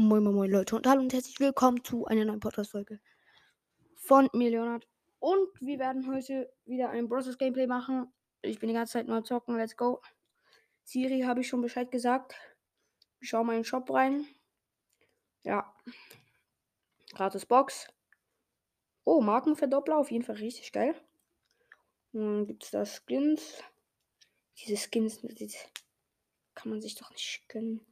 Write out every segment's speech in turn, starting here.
Moin, moin, moin, Leute und hallo und herzlich willkommen zu einer neuen Podcast-Folge von mir, Leonard. Und wir werden heute wieder ein Bros. Gameplay machen. Ich bin die ganze Zeit nur zocken. Let's go. Siri habe ich schon Bescheid gesagt. Ich schaue mal in den Shop rein. Ja. Gratis Box. Oh, Markenverdoppler. Auf jeden Fall richtig geil. Dann gibt es da Skins. Diese Skins, die kann man sich doch nicht gönnen.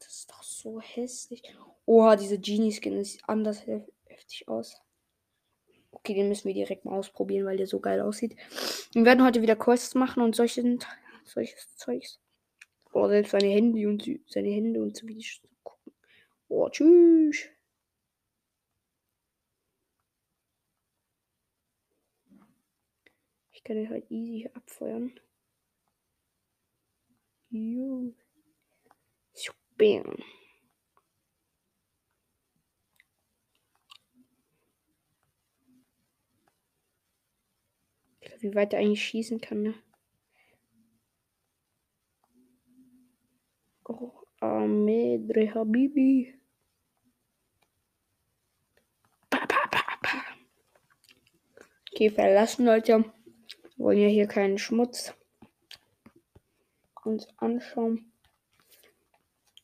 Das ist doch so hässlich. Oha, diese Genie-Skin sieht anders heftig aus. Okay, den müssen wir direkt mal ausprobieren, weil der so geil aussieht. Wir werden heute wieder Quests machen und solche, solches Zeugs. Oh, selbst seine Hände und seine Hände und so wie die gucken. Oh, tschüss. Ich kann den halt easy abfeuern. Juhu. Bam. Wie weit er eigentlich schießen kann, ne? Oh, Amedre Habibi. Okay, verlassen, Leute. Wir wollen ja hier keinen Schmutz uns anschauen.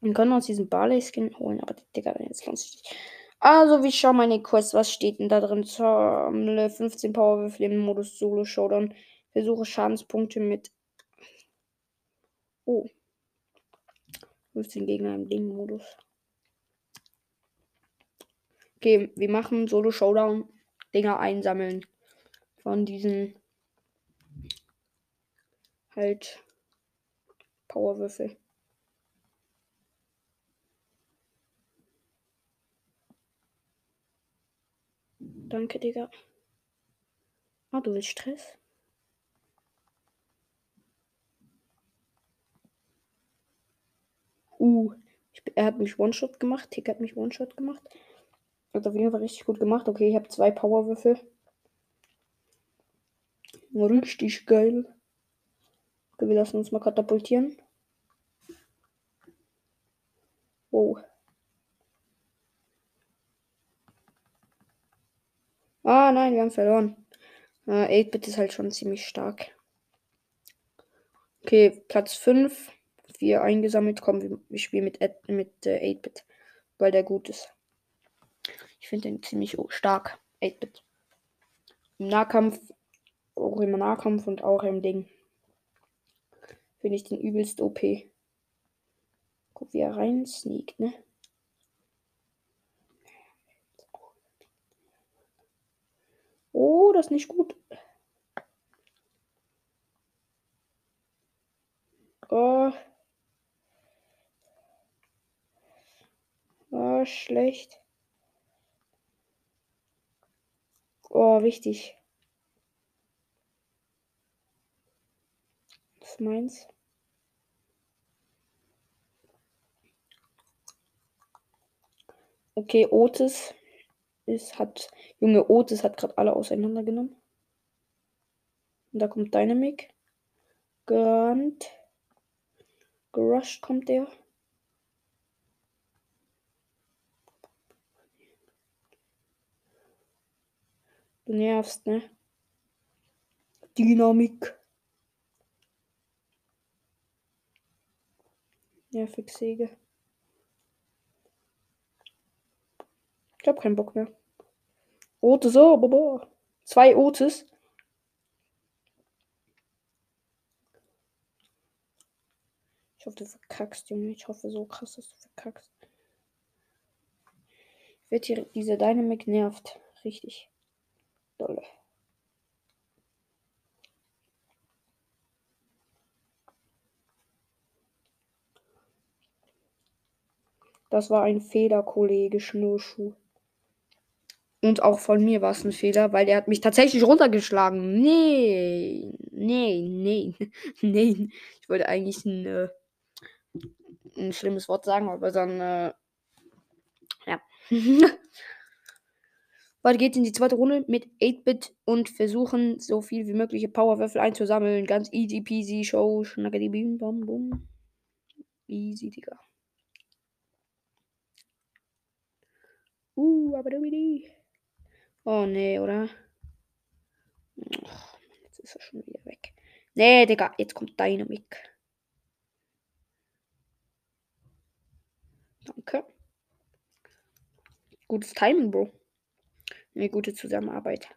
Wir können uns diesen Barley-Skin holen, aber Digga, jetzt lohnt sich nicht. Also, wie schau meine Quest. Was steht denn da drin? Sammle 15 Powerwürfel im Modus Solo Showdown. Versuche Schadenspunkte mit. Oh. 15 Gegner im Ding-Modus. Okay, wir machen Solo Showdown. Dinger einsammeln. Von diesen. Halt. Powerwürfel. Danke, Digga. Ah, du willst Stress? Uh, ich, er hat mich One-Shot gemacht. Tick hat mich One-Shot gemacht. Hat auf jeden Fall richtig gut gemacht. Okay, ich habe zwei Powerwürfel. Richtig geil. Okay, wir lassen uns mal katapultieren. Wow. Ah, nein, wir haben verloren. Äh, 8-Bit ist halt schon ziemlich stark. Okay, Platz 5. Wir eingesammelt. kommen. wir, wir spielen mit, mit äh, 8-Bit, weil der gut ist. Ich finde den ziemlich stark. 8-Bit. Im Nahkampf, auch im Nahkampf und auch im Ding. Finde ich den übelst OP. Guck, wie er rein sneakt, ne? Oh, das ist nicht gut. Oh. Oh, schlecht. Oh, wichtig. Das ist meins. Okay, Otis ist, hat, Junge Otis hat gerade alle auseinandergenommen. Und da kommt Dynamic. Grunt. Gerusht kommt der. Du nervst, ne? Dynamik. Nervig Säge. Ich hab keinen Bock mehr. Otis, oh, boah. Zwei Otis. Ich hoffe, du verkackst, Junge. Ich hoffe so krass, dass du verkackst. Wird hier, diese Dynamic nervt. Richtig. Dolle. Das war ein Fehler, Kollege Schnürschuh. Und auch von mir war es ein Fehler, weil er hat mich tatsächlich runtergeschlagen. Nee, nee, nee, nee. Ich wollte eigentlich ein, äh, ein schlimmes Wort sagen, aber dann, äh, ja. Weiter geht's in die zweite Runde mit 8-Bit und versuchen, so viel wie mögliche Powerwürfel einzusammeln. Ganz easy peasy, Show, schnackety bim bam bum. Easy, Digga. Uh, aber du Oh nee, oder? Och, jetzt ist er schon wieder weg. Nee, Digga, jetzt kommt Dynamik. Danke. Gutes Timing, Bro. Eine gute Zusammenarbeit.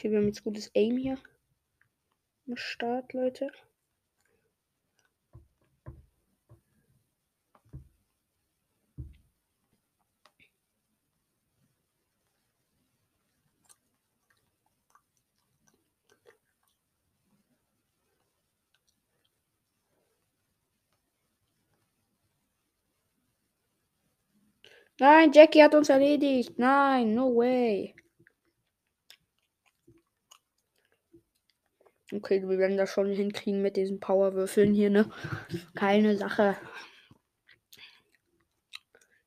Okay, wir haben jetzt gutes Aim hier. Am Start, Leute. Nein, Jackie hat uns erledigt. Nein, no way. Okay, wir werden das schon hinkriegen mit diesen Powerwürfeln hier, ne? Keine Sache.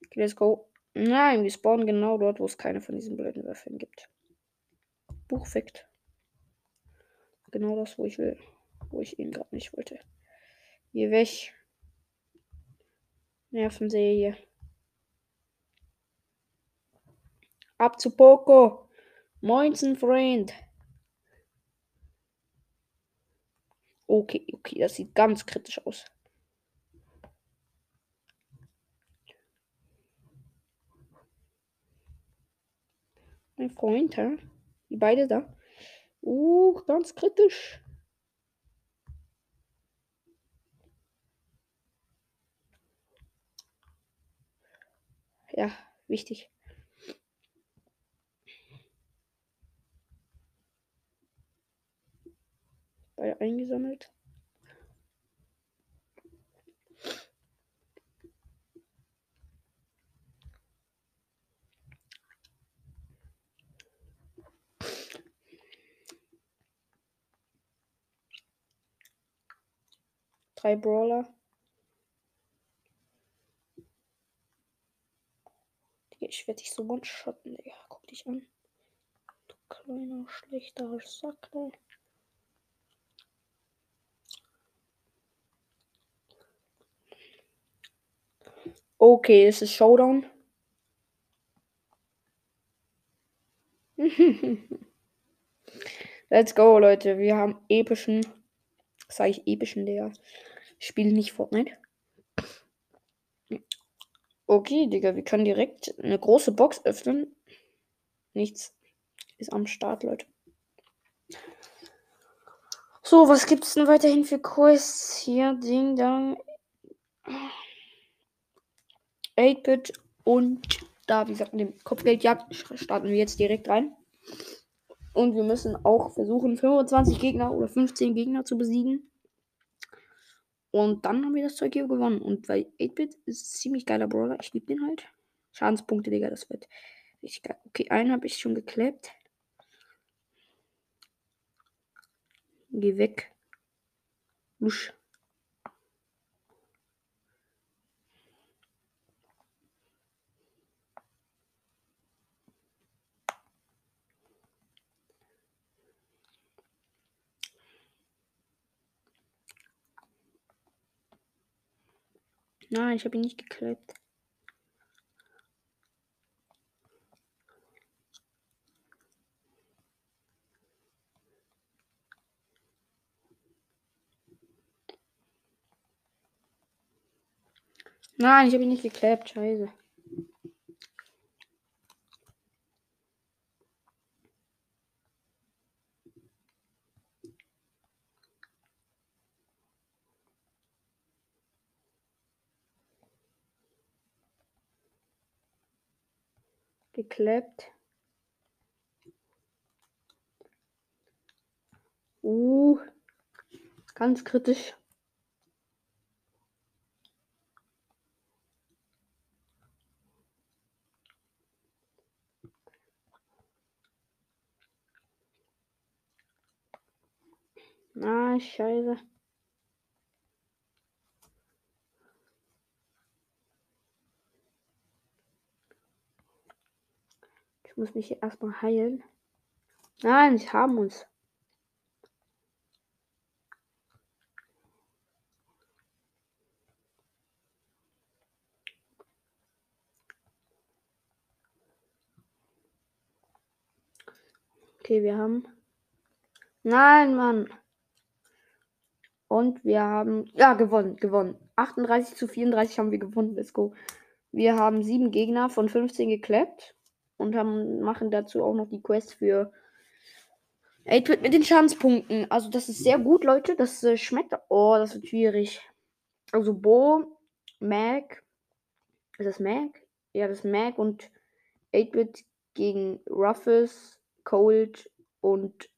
Okay, let's go. Nein, wir spawnen genau dort, wo es keine von diesen blöden Würfeln gibt. Buchfekt. Genau das, wo ich will. Wo ich ihn gerade nicht wollte. Geh weg. Nervensäge. Ab zu Poco. Moinsen, Freund. Okay, okay, das sieht ganz kritisch aus. Mein Freund, hä? Die beide da. Uh, ganz kritisch. Ja, wichtig. Eingesammelt. Drei Brawler. Ich werde dich so one-shotten, Digga. Guck dich an. Du kleiner, schlechter Sack, ne? Okay, es ist Showdown. Let's go, Leute. Wir haben epischen. Sag ich epischen. Ich spiele nicht Fortnite. Okay, Digga, wir können direkt eine große Box öffnen. Nichts ist am Start, Leute. So, was gibt's denn weiterhin für Quests? Hier, Ding, Dang. 8-Bit und da, wie gesagt, mit dem Kopfgeldjagd starten wir jetzt direkt rein. Und wir müssen auch versuchen, 25 Gegner oder 15 Gegner zu besiegen. Und dann haben wir das Zeug hier gewonnen. Und weil 8-Bit ist ziemlich geiler Brawler. Ich liebe den halt. Schadenspunkte, Digga, das wird richtig geil. Okay, einen habe ich schon geklebt. Geh weg. Lusch. Nein, ich habe ihn nicht geklebt. Nein, ich habe ihn nicht geklebt. Scheiße. Geklebt. Uh, ganz kritisch. Ah, scheiße. Muss mich erstmal heilen. Nein, sie haben uns. Okay, wir haben. Nein, Mann. Und wir haben. Ja, gewonnen, gewonnen. 38 zu 34 haben wir gewonnen. Let's go. Wir haben sieben Gegner von 15 geklappt. Und haben, machen dazu auch noch die Quest für 8 mit den Schadenspunkten. Also, das ist sehr gut, Leute. Das äh, schmeckt. Oh, das wird schwierig. Also, Bo, Mac. Ist das Mac? Ja, das Mac und 8-Bit gegen Ruffles, Cold und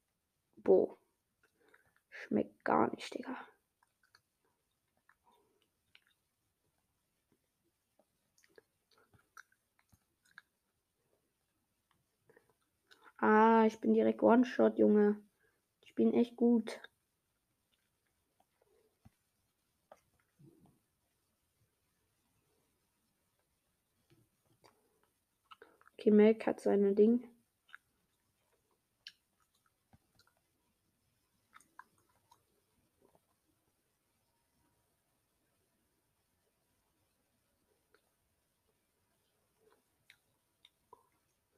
Bo. Schmeckt gar nicht, Digga. Ah, ich bin direkt One-Shot, Junge. Ich bin echt gut. Okay, Melk hat seine Ding.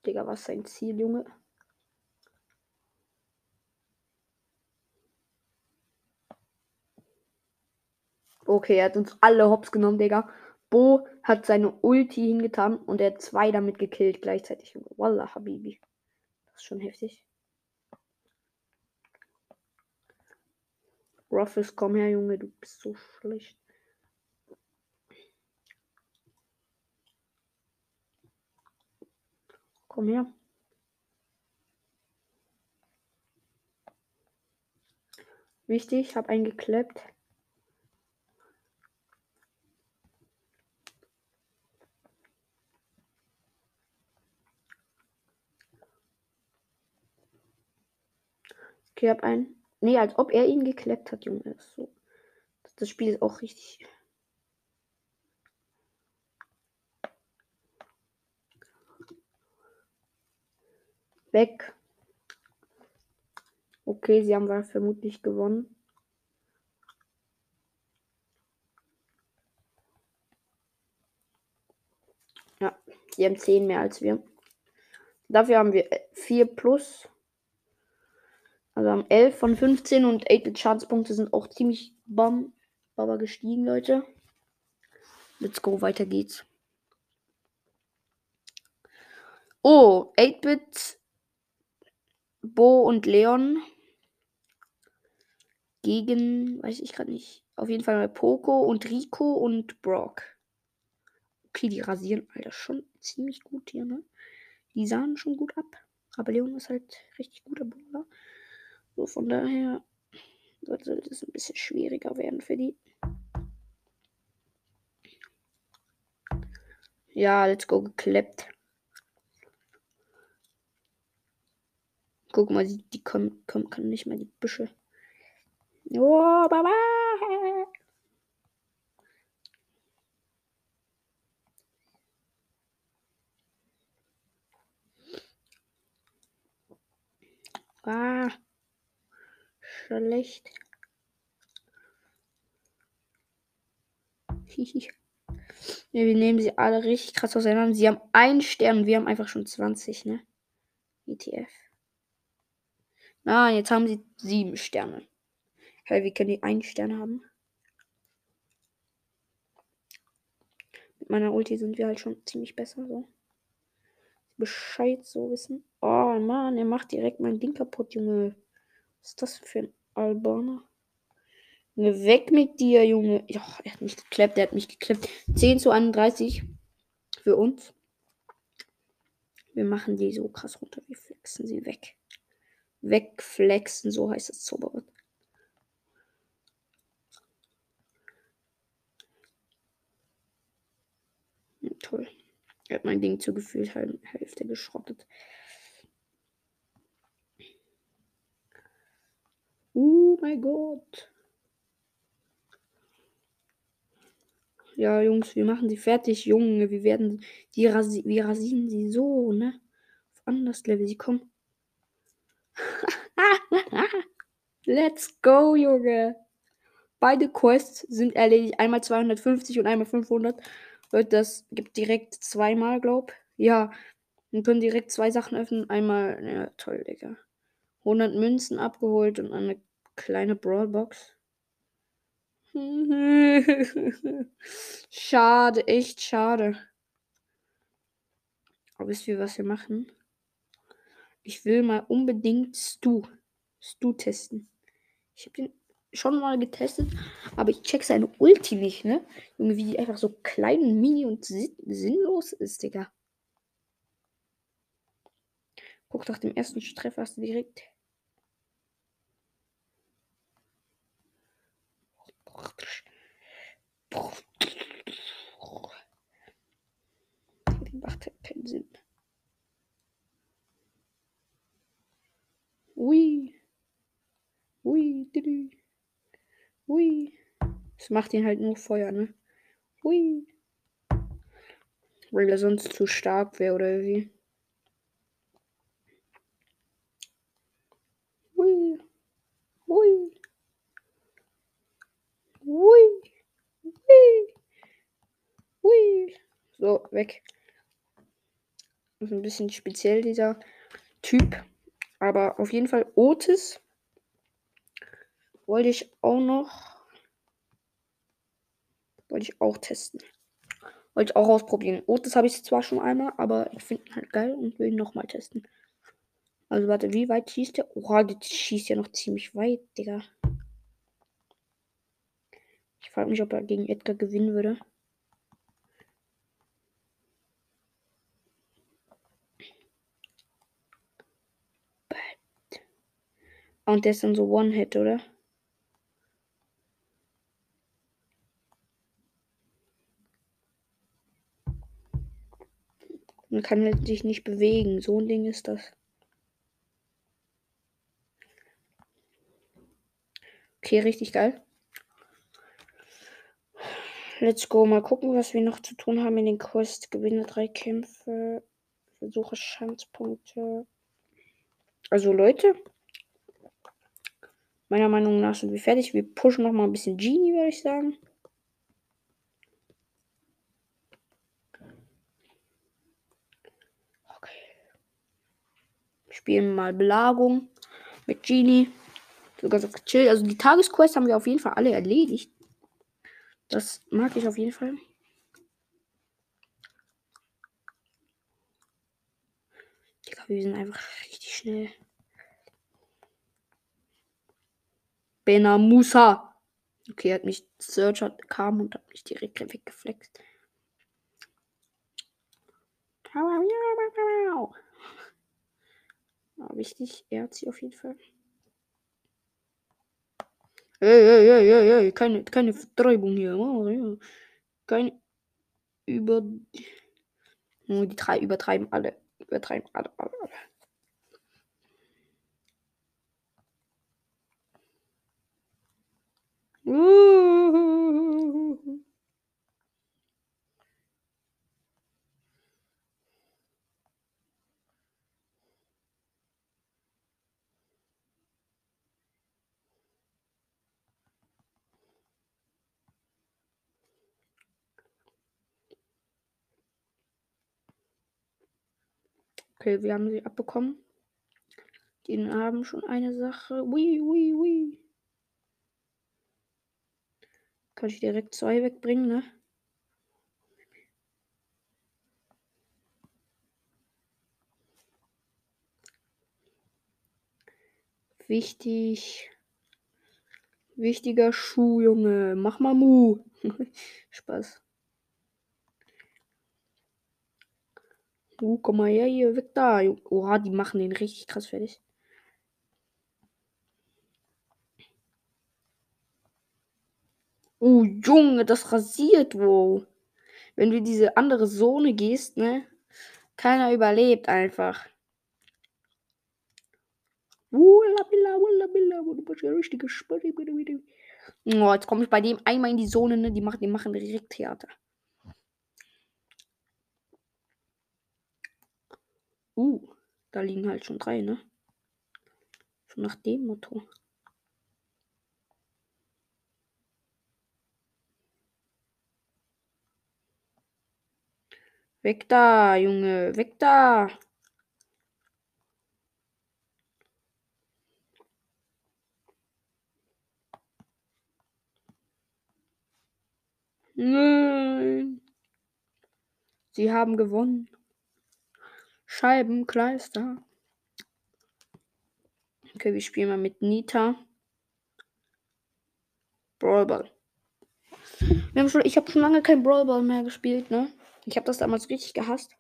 Digga, was sein Ziel, Junge? Okay, er hat uns alle hops genommen, Digga. Bo hat seine Ulti hingetan und er hat zwei damit gekillt gleichzeitig. Wallah, Habibi. Das ist schon heftig. Ruffles, komm her, Junge, du bist so schlecht. Komm her. Wichtig, hab einen gekleppt. Okay, hab einen. Nee, als ob er ihn gekleppt hat, Junge. So. Das Spiel ist auch richtig. Weg. Okay, sie haben vermutlich gewonnen. Ja, sie haben 10 mehr als wir. Dafür haben wir 4 plus. Also haben 11 von 15 und 8 Schadenspunkte sind auch ziemlich bam, baba gestiegen, Leute. Let's go, weiter geht's. Oh, 8-Bit, Bo und Leon gegen, weiß ich gerade nicht, auf jeden Fall mal Poco und Rico und Brock. Okay, die rasieren, Alter, schon ziemlich gut hier, ne? Die sahen schon gut ab. Aber Leon ist halt richtig guter Bowler. So, von daher sollte es ein bisschen schwieriger werden für die. Ja, let's go gekleppt. Guck mal, die, die kommen, kommen, kann nicht mal die Büsche. Oh, Baba! Ah schlecht. ja, wir nehmen sie alle richtig krass auseinander. Sie haben einen Stern und wir haben einfach schon 20, ne? ETF. Na, jetzt haben sie sieben Sterne. Hey, wie können die einen Stern haben? Mit meiner Ulti sind wir halt schon ziemlich besser, so. Bescheid so wissen. Oh Mann, er macht direkt mein Ding kaputt, Junge. Was ist das für ein Albaner? Weg mit dir, Junge. Ja, er hat mich gekleppt, er hat mich gekleppt. 10 zu 31 für uns. Wir machen die so krass runter. Wir flexen sie weg. Wegflexen, so heißt das Zauberwort. Toll. Er hat mein Ding zugeführt, Hälfte geschrottet. Oh mein Gott. Ja, Jungs, wir machen sie fertig, Junge. Wir werden die rasi wir rasieren sie so, ne? anders Level sie kommen. Let's go, Junge. Beide Quests sind erledigt. Einmal 250 und einmal 500. Leute, das gibt direkt zweimal, glaub. Ja. Wir können direkt zwei Sachen öffnen. Einmal, ja, toll, Digga. 100 Münzen abgeholt und eine kleine Brawlbox. schade, echt schade. Aber wisst ihr, was wir machen? Ich will mal unbedingt Stu. Stu testen. Ich habe den schon mal getestet, aber ich check seine Ulti nicht, ne? Irgendwie die einfach so klein und mini und sinnlos ist, Digga. Guck nach dem ersten Treffer hast du direkt. Die macht halt keinen Sinn. Ui. Ui. Didi. Ui. Das macht ihn halt nur Feuer, ne? Ui. Weil er sonst zu stark wäre oder wie. Ui. Ui. Ui. Ui. Ui. So, weg. Ist ein bisschen speziell, dieser Typ. Aber auf jeden Fall Otis wollte ich auch noch. Wollte ich auch testen. Wollte ich auch ausprobieren. Otis habe ich zwar schon einmal, aber ich finde ihn halt geil und will ihn nochmal testen. Also warte, wie weit schießt der? Oha, der schießt ja noch ziemlich weit, Digga. Frage mich, ob er gegen Edgar gewinnen würde. Und der ist dann so One-Hit, oder? Man kann halt sich nicht bewegen. So ein Ding ist das. Okay, richtig geil. Let's go. Mal gucken, was wir noch zu tun haben in den Quest. Gewinne drei Kämpfe. Versuche Schanzpunkte. Also Leute, Meiner Meinung nach sind wir fertig. Wir pushen noch mal ein bisschen Genie, würde ich sagen. Okay. Spielen mal Belagung mit Genie. Sogar so chill. Also die Tagesquest haben wir auf jeden Fall alle erledigt. Das mag ich auf jeden Fall. Digga, wir sind einfach richtig schnell. Bena Musa. Okay, hat mich Searcher kam und hat mich direkt weggeflext. Ja, wichtig, er hat sie auf jeden Fall. Hey, hey, hey, hey, hey, keine, keine Vertreibung hier. Oh, keine über. Oh, die drei übertreiben alle. Übertreiben alle, alle, alle. Okay, wir haben sie abbekommen. Die haben schon eine Sache. Ui, ui, ui. Kann ich direkt zwei wegbringen, ne? Wichtig. Wichtiger Schuh, Junge. Mach mal Mu. Spaß. Uh, komm mal her hier, weg da. Oha, die machen den richtig krass fertig. Oh, Junge, das rasiert, wow. Wenn du diese andere Zone gehst, ne? Keiner überlebt einfach. Oh, jetzt komme ich bei dem einmal in die Zone, ne? Die machen, die machen direkt Theater. Uh. Da liegen halt schon drei, ne? Schon nach dem Motto. Weg da, Junge, weg da. Nein. Sie haben gewonnen. Scheibenkleister. Okay, wir spielen mal mit Nita. Brawlball. Wir haben schon, ich habe schon lange kein Brawlball mehr gespielt, ne? Ich habe das damals richtig gehasst.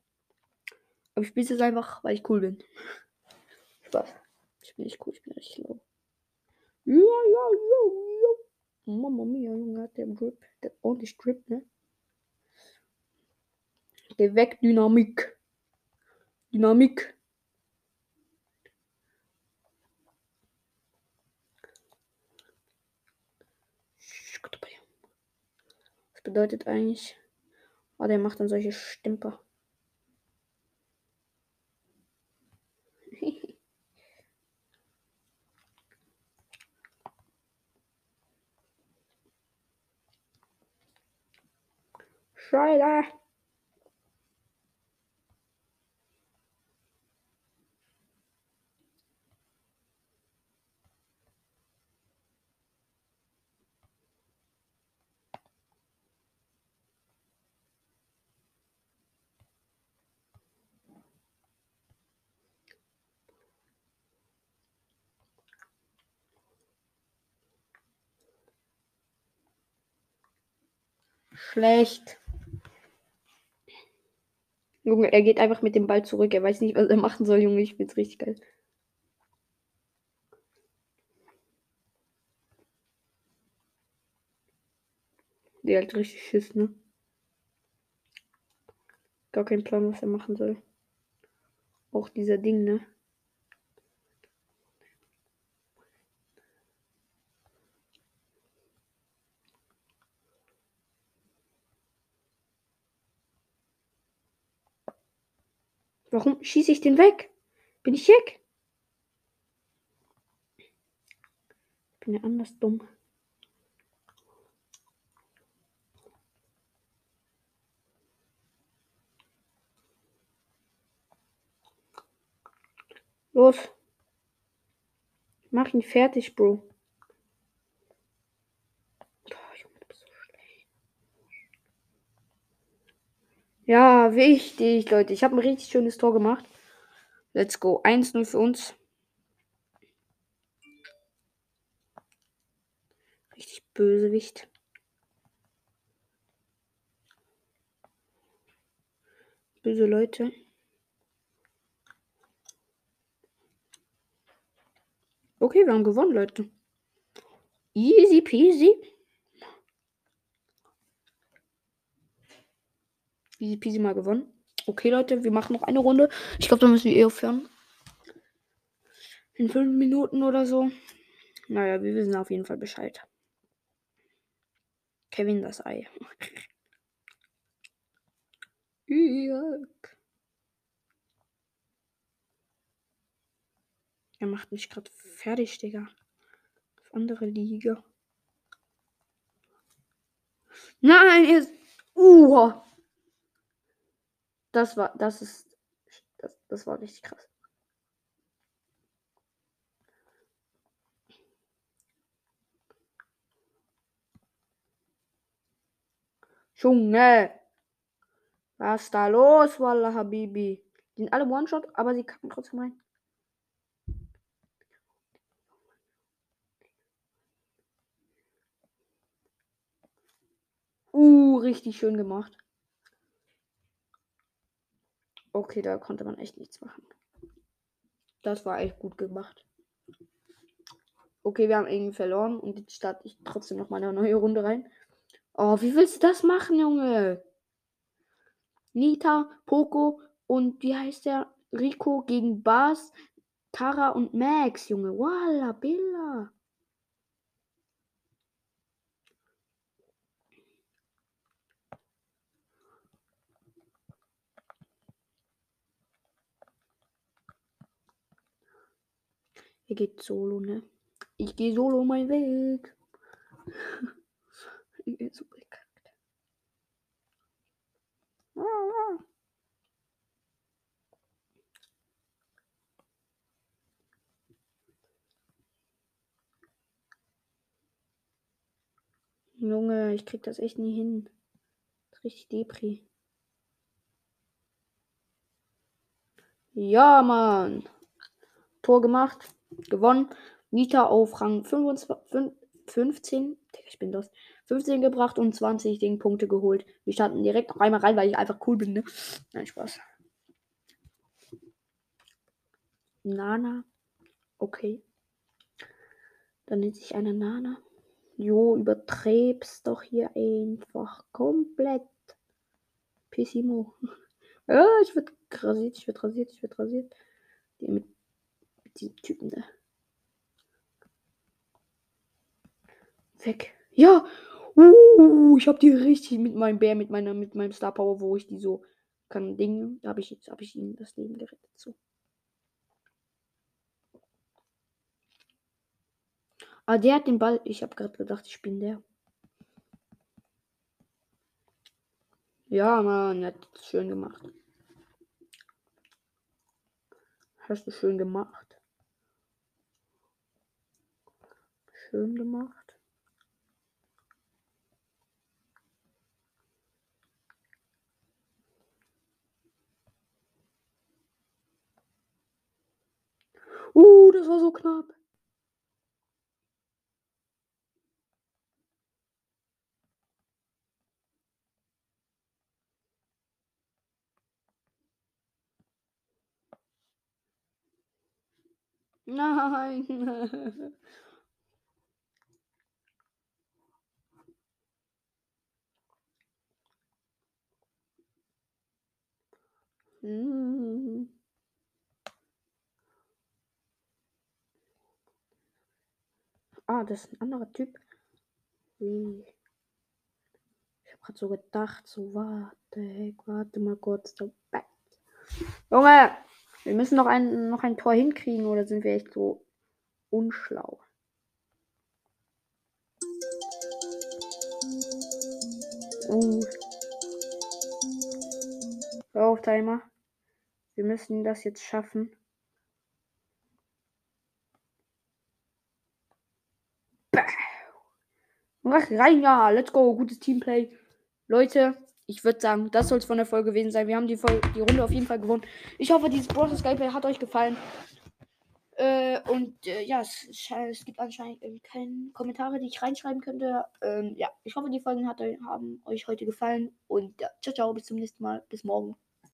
Aber ich spiele es jetzt einfach, weil ich cool bin. Spaß. Ich bin nicht cool, ich bin richtig low. Ja, ja, ja, ja. Mama mia, Junge, der Drip. Der ordentlich Drip, ne? Geh weg, Dynamik. Dynamik. Was bedeutet eigentlich? Oh, der macht dann solche Stümper. Scheiße. Schlecht. Junge, er geht einfach mit dem Ball zurück. Er weiß nicht, was er machen soll, Junge. Ich find's richtig geil. Der hat richtig Schiss, ne? Gar kein Plan, was er machen soll. Auch dieser Ding, ne? Warum schieße ich den weg? Bin ich? Ich bin ja anders dumm. Los. Mach ihn fertig, Bro. Ja, wichtig, Leute. Ich habe ein richtig schönes Tor gemacht. Let's go. 1-0 für uns. Richtig Bösewicht. Böse Leute. Okay, wir haben gewonnen, Leute. Easy peasy. Easy peasy mal gewonnen. Okay, Leute, wir machen noch eine Runde. Ich glaube, da müssen wir eh aufhören. In fünf Minuten oder so. Naja, wir wissen auf jeden Fall Bescheid. Kevin das Ei. Er macht mich gerade fertig, Digga. Auf andere Liga. Nein, er Uh! Das war, das ist, das, das war richtig krass. Junge! Was da los, Wallah Habibi? Die sind alle One-Shot, aber sie kacken trotzdem rein. Uh, richtig schön gemacht. Okay, da konnte man echt nichts machen. Das war echt gut gemacht. Okay, wir haben irgendwie verloren und jetzt starte ich trotzdem noch mal eine neue Runde rein. Oh, wie willst du das machen, Junge? Nita, Poco und wie heißt der? Rico gegen Bas, Tara und Max, Junge. Walla, Billa. Er geht solo, ne? Ich gehe solo meinen Weg. ich bin so bekackt. Junge, ich krieg das echt nie hin. Das ist richtig Depri. Ja, Mann. Tor gemacht. Gewonnen. Nita auf Rang 25, 15. Ich bin das. 15 gebracht und 20 Ding Punkte geholt. Wir starten direkt noch einmal rein, weil ich einfach cool bin, ne? Nein, Spaß. Nana. Okay. Dann nennt sich eine Nana. Jo, übertreib's doch hier einfach komplett. Pissimo. ja, ich werd rasiert, ich werd rasiert, ich werd rasiert. Die mit, diesem Typen da. Weg. Ja. Uh, ich hab die richtig mit meinem Bär, mit meiner, mit meinem Star Power, wo ich die so kann Dinge. Da habe ich jetzt, habe ich ihnen das Leben gerettet. So. Ah, der hat den Ball. Ich habe gerade gedacht, ich bin der. Ja, Mann, er hat schön gemacht. Hast du schön gemacht. Schön gemacht. Uh, das war so knapp. Nein. Hm. Ah, das ist ein anderer Typ. Wie? Ich habe gerade so gedacht, so warte, warte mal kurz. So. Junge, wir müssen noch ein, noch ein Tor hinkriegen oder sind wir echt so unschlau? Uh. Hör auf, Timer. Wir müssen das jetzt schaffen. Mach rein, ja, let's go, gutes Teamplay. Leute, ich würde sagen, das soll es von der Folge gewesen sein. Wir haben die, Folge, die Runde auf jeden Fall gewonnen. Ich hoffe, dieses Bros. Gameplay hat euch gefallen. Äh, und äh, ja, es, es, gibt anscheinend keine Kommentare, die ich reinschreiben könnte. Ähm, ja, ich hoffe, die Folgen hat, haben euch heute gefallen. Und ja, ciao, ciao, bis zum nächsten Mal. Bis morgen.